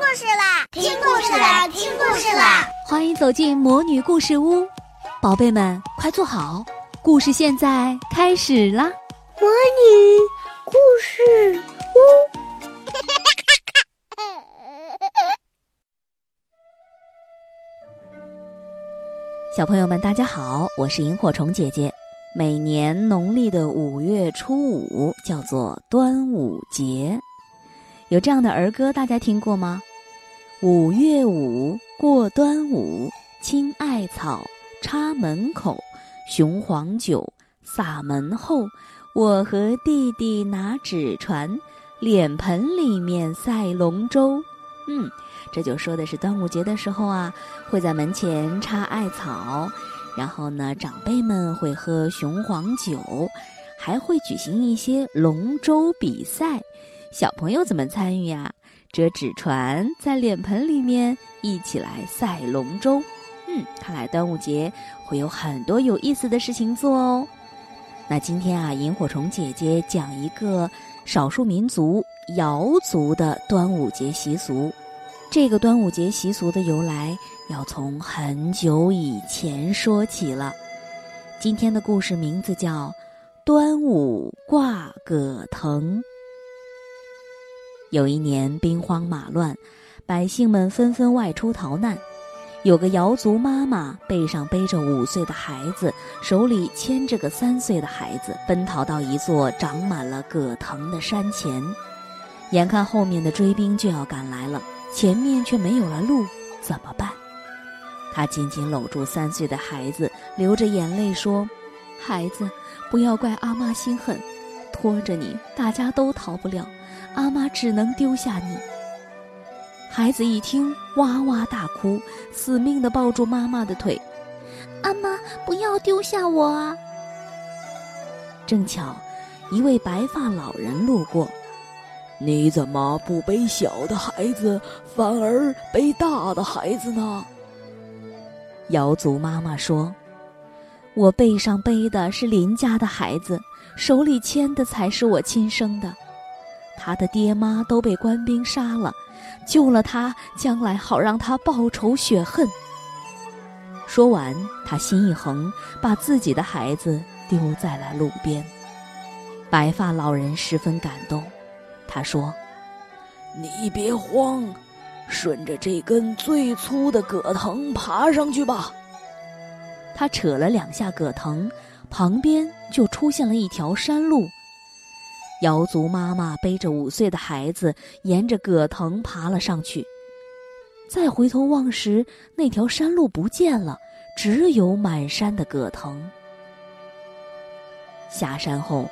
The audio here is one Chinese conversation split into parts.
故事啦！听故事啦！听故事啦！欢迎走进魔女故事屋，宝贝们快坐好，故事现在开始啦！魔女故事屋，小朋友们大家好，我是萤火虫姐姐。每年农历的五月初五叫做端午节。有这样的儿歌，大家听过吗？五月五过端午，青艾草插门口，雄黄酒洒门后。我和弟弟拿纸船，脸盆里面赛龙舟。嗯，这就说的是端午节的时候啊，会在门前插艾草，然后呢，长辈们会喝雄黄酒，还会举行一些龙舟比赛。小朋友怎么参与呀？折纸船，在脸盆里面一起来赛龙舟。嗯，看来端午节会有很多有意思的事情做哦。那今天啊，萤火虫姐姐讲一个少数民族瑶族的端午节习俗。这个端午节习俗的由来要从很久以前说起了。今天的故事名字叫《端午挂葛藤》。有一年兵荒马乱，百姓们纷纷外出逃难。有个瑶族妈妈背上背着五岁的孩子，手里牵着个三岁的孩子，奔逃到一座长满了葛藤的山前。眼看后面的追兵就要赶来了，前面却没有了路，怎么办？他紧紧搂住三岁的孩子，流着眼泪说：“孩子，不要怪阿妈心狠，拖着你，大家都逃不了。”阿妈只能丢下你。孩子一听，哇哇大哭，死命的抱住妈妈的腿。阿妈，不要丢下我啊！正巧，一位白发老人路过。你怎么不背小的孩子，反而背大的孩子呢？瑶族妈妈说：“我背上背的是邻家的孩子，手里牵的才是我亲生的。”他的爹妈都被官兵杀了，救了他，将来好让他报仇雪恨。说完，他心一横，把自己的孩子丢在了路边。白发老人十分感动，他说：“你别慌，顺着这根最粗的葛藤爬上去吧。”他扯了两下葛藤，旁边就出现了一条山路。瑶族妈妈背着五岁的孩子，沿着葛藤爬了上去。再回头望时，那条山路不见了，只有满山的葛藤。下山后，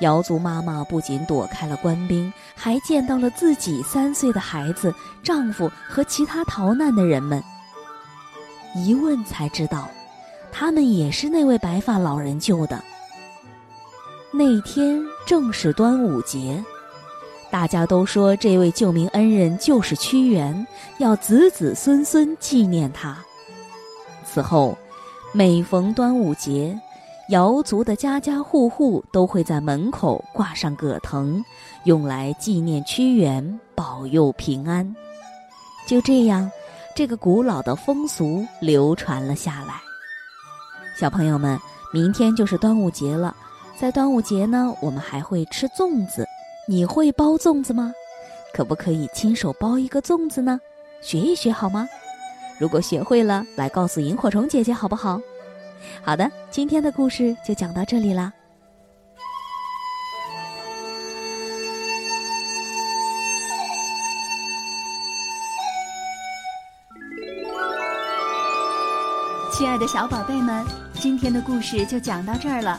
瑶族妈妈不仅躲开了官兵，还见到了自己三岁的孩子、丈夫和其他逃难的人们。一问才知道，他们也是那位白发老人救的。那天正是端午节，大家都说这位救命恩人就是屈原，要子子孙孙纪念他。此后，每逢端午节，瑶族的家家户户都会在门口挂上葛藤，用来纪念屈原，保佑平安。就这样，这个古老的风俗流传了下来。小朋友们，明天就是端午节了。在端午节呢，我们还会吃粽子。你会包粽子吗？可不可以亲手包一个粽子呢？学一学好吗？如果学会了，来告诉萤火虫姐姐好不好？好的，今天的故事就讲到这里啦。亲爱的小宝贝们，今天的故事就讲到这儿了。